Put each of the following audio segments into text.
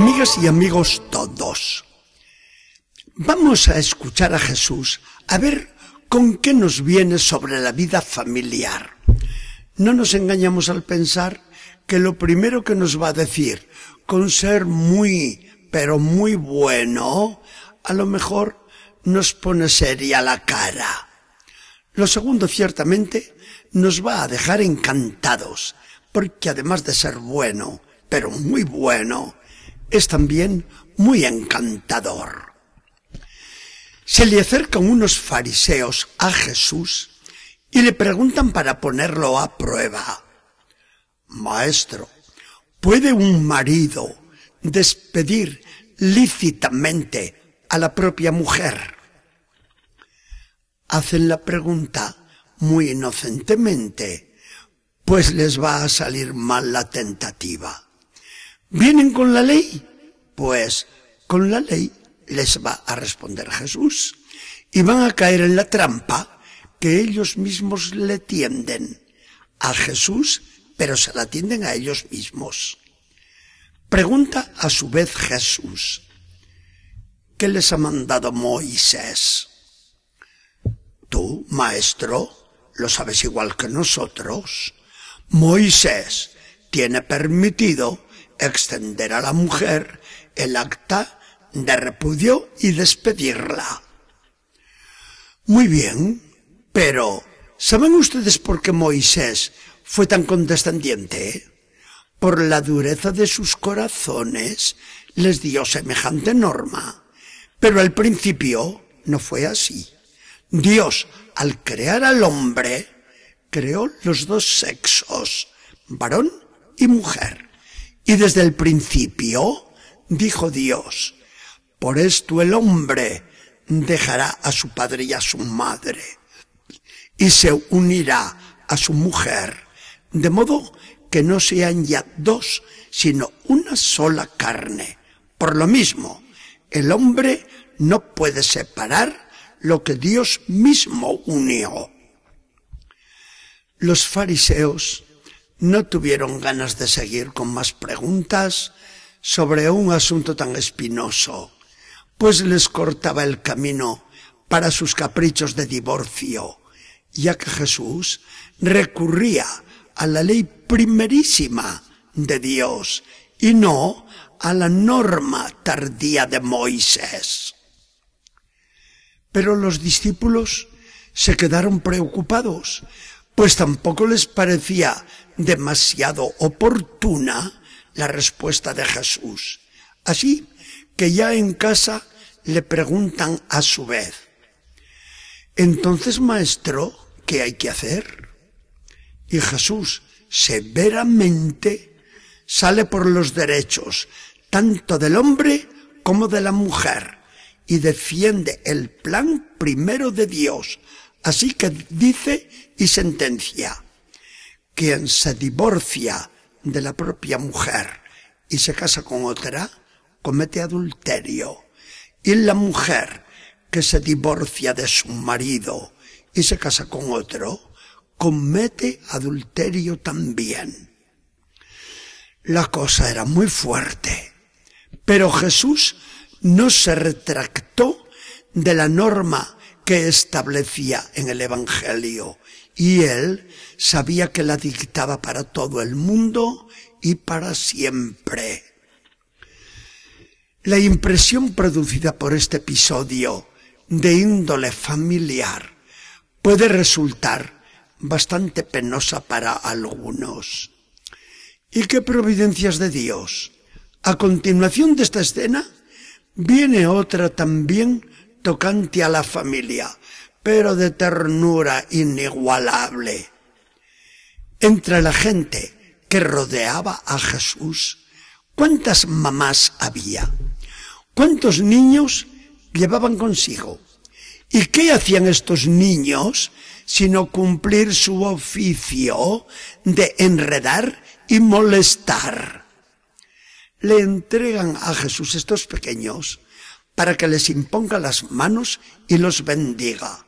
Amigas y amigos todos, vamos a escuchar a Jesús a ver con qué nos viene sobre la vida familiar. No nos engañamos al pensar que lo primero que nos va a decir, con ser muy, pero muy bueno, a lo mejor nos pone seria la cara. Lo segundo, ciertamente, nos va a dejar encantados, porque además de ser bueno, pero muy bueno, es también muy encantador. Se le acercan unos fariseos a Jesús y le preguntan para ponerlo a prueba. Maestro, ¿puede un marido despedir lícitamente a la propia mujer? Hacen la pregunta muy inocentemente, pues les va a salir mal la tentativa. ¿Vienen con la ley? Pues con la ley les va a responder Jesús y van a caer en la trampa que ellos mismos le tienden a Jesús, pero se la tienden a ellos mismos. Pregunta a su vez Jesús, ¿qué les ha mandado Moisés? Tú, maestro, lo sabes igual que nosotros. Moisés tiene permitido extender a la mujer el acta de repudio y despedirla. Muy bien, pero ¿saben ustedes por qué Moisés fue tan condescendiente? Por la dureza de sus corazones les dio semejante norma. Pero al principio no fue así. Dios, al crear al hombre, creó los dos sexos, varón y mujer. Y desde el principio dijo Dios, por esto el hombre dejará a su padre y a su madre y se unirá a su mujer, de modo que no sean ya dos, sino una sola carne. Por lo mismo, el hombre no puede separar lo que Dios mismo unió. Los fariseos no tuvieron ganas de seguir con más preguntas sobre un asunto tan espinoso, pues les cortaba el camino para sus caprichos de divorcio, ya que Jesús recurría a la ley primerísima de Dios y no a la norma tardía de Moisés. Pero los discípulos se quedaron preocupados, pues tampoco les parecía demasiado oportuna la respuesta de Jesús. Así que ya en casa le preguntan a su vez, entonces maestro, ¿qué hay que hacer? Y Jesús severamente sale por los derechos tanto del hombre como de la mujer y defiende el plan primero de Dios. Así que dice y sentencia, quien se divorcia de la propia mujer y se casa con otra, comete adulterio. Y la mujer que se divorcia de su marido y se casa con otro, comete adulterio también. La cosa era muy fuerte, pero Jesús no se retractó de la norma que establecía en el Evangelio y él sabía que la dictaba para todo el mundo y para siempre. La impresión producida por este episodio de índole familiar puede resultar bastante penosa para algunos. ¿Y qué providencias de Dios? A continuación de esta escena viene otra también tocante a la familia, pero de ternura inigualable. Entre la gente que rodeaba a Jesús, ¿cuántas mamás había? ¿Cuántos niños llevaban consigo? ¿Y qué hacían estos niños sino cumplir su oficio de enredar y molestar? Le entregan a Jesús estos pequeños para que les imponga las manos y los bendiga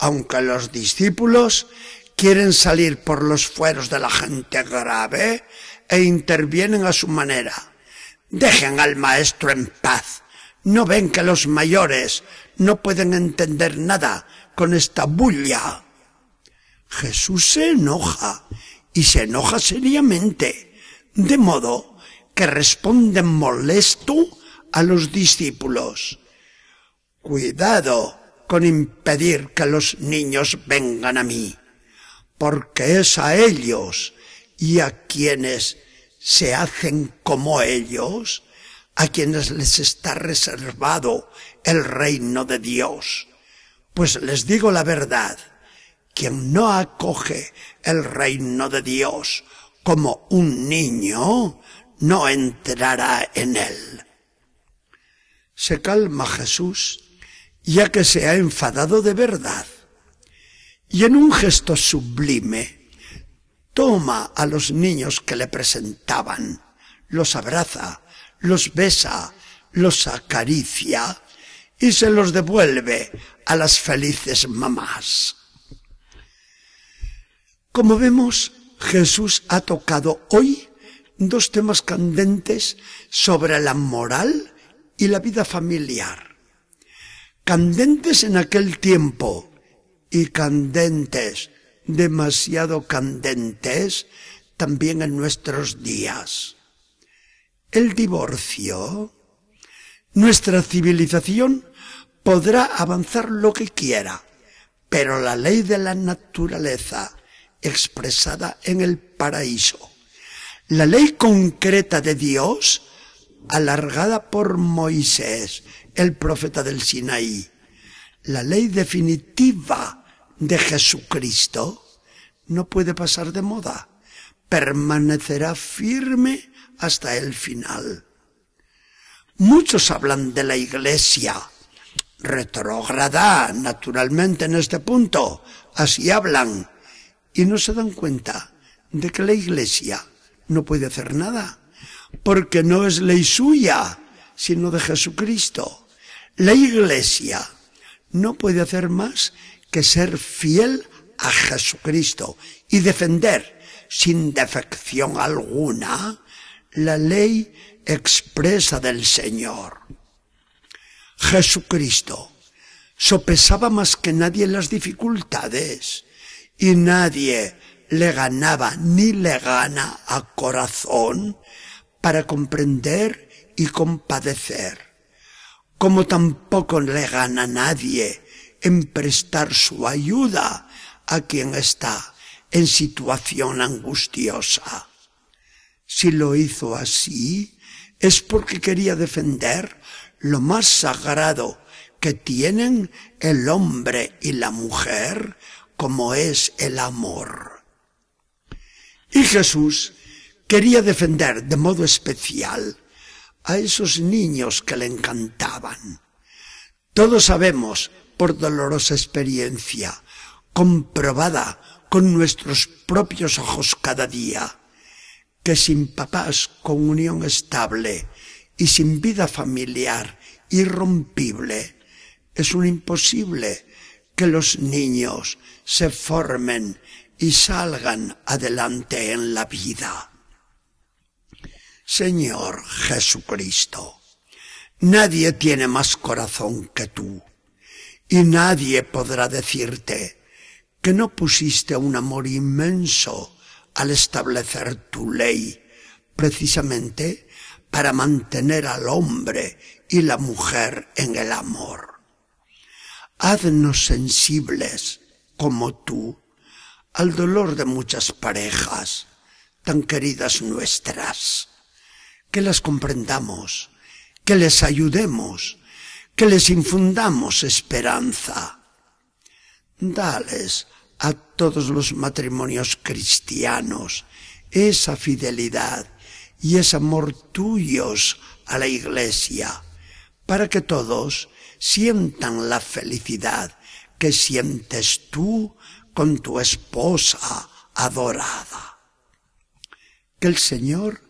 aunque los discípulos quieren salir por los fueros de la gente grave e intervienen a su manera, Dejen al maestro en paz. ¿No ven que los mayores no pueden entender nada con esta bulla? Jesús se enoja y se enoja seriamente, de modo que responde molesto a los discípulos. Cuidado con impedir que los niños vengan a mí, porque es a ellos y a quienes se hacen como ellos, a quienes les está reservado el reino de Dios. Pues les digo la verdad, quien no acoge el reino de Dios como un niño, no entrará en él. Se calma Jesús, ya que se ha enfadado de verdad, y en un gesto sublime, toma a los niños que le presentaban, los abraza, los besa, los acaricia y se los devuelve a las felices mamás. Como vemos, Jesús ha tocado hoy dos temas candentes sobre la moral y la vida familiar. Candentes en aquel tiempo y candentes, demasiado candentes, también en nuestros días. El divorcio. Nuestra civilización podrá avanzar lo que quiera, pero la ley de la naturaleza expresada en el paraíso. La ley concreta de Dios, alargada por Moisés, el profeta del Sinaí. La ley definitiva de Jesucristo no puede pasar de moda. Permanecerá firme hasta el final. Muchos hablan de la iglesia retrógrada, naturalmente, en este punto. Así hablan y no se dan cuenta de que la iglesia no puede hacer nada, porque no es ley suya, sino de Jesucristo. La iglesia no puede hacer más que ser fiel a Jesucristo y defender sin defección alguna la ley expresa del Señor. Jesucristo sopesaba más que nadie las dificultades y nadie le ganaba ni le gana a corazón para comprender y compadecer, como tampoco le gana nadie en prestar su ayuda a quien está en situación angustiosa. Si lo hizo así, es porque quería defender lo más sagrado que tienen el hombre y la mujer como es el amor. Y Jesús quería defender de modo especial a esos niños que le encantaban. Todos sabemos, por dolorosa experiencia, comprobada con nuestros propios ojos cada día, que sin papás con unión estable y sin vida familiar irrompible, es un imposible que los niños se formen y salgan adelante en la vida. Señor Jesucristo, nadie tiene más corazón que tú, y nadie podrá decirte que no pusiste un amor inmenso al establecer tu ley, precisamente para mantener al hombre y la mujer en el amor. Haznos sensibles como tú al dolor de muchas parejas tan queridas nuestras, que las comprendamos, que les ayudemos, que les infundamos esperanza. Dales a todos los matrimonios cristianos esa fidelidad y ese amor tuyos a la iglesia, para que todos sientan la felicidad que sientes tú con tu esposa adorada. Que el Señor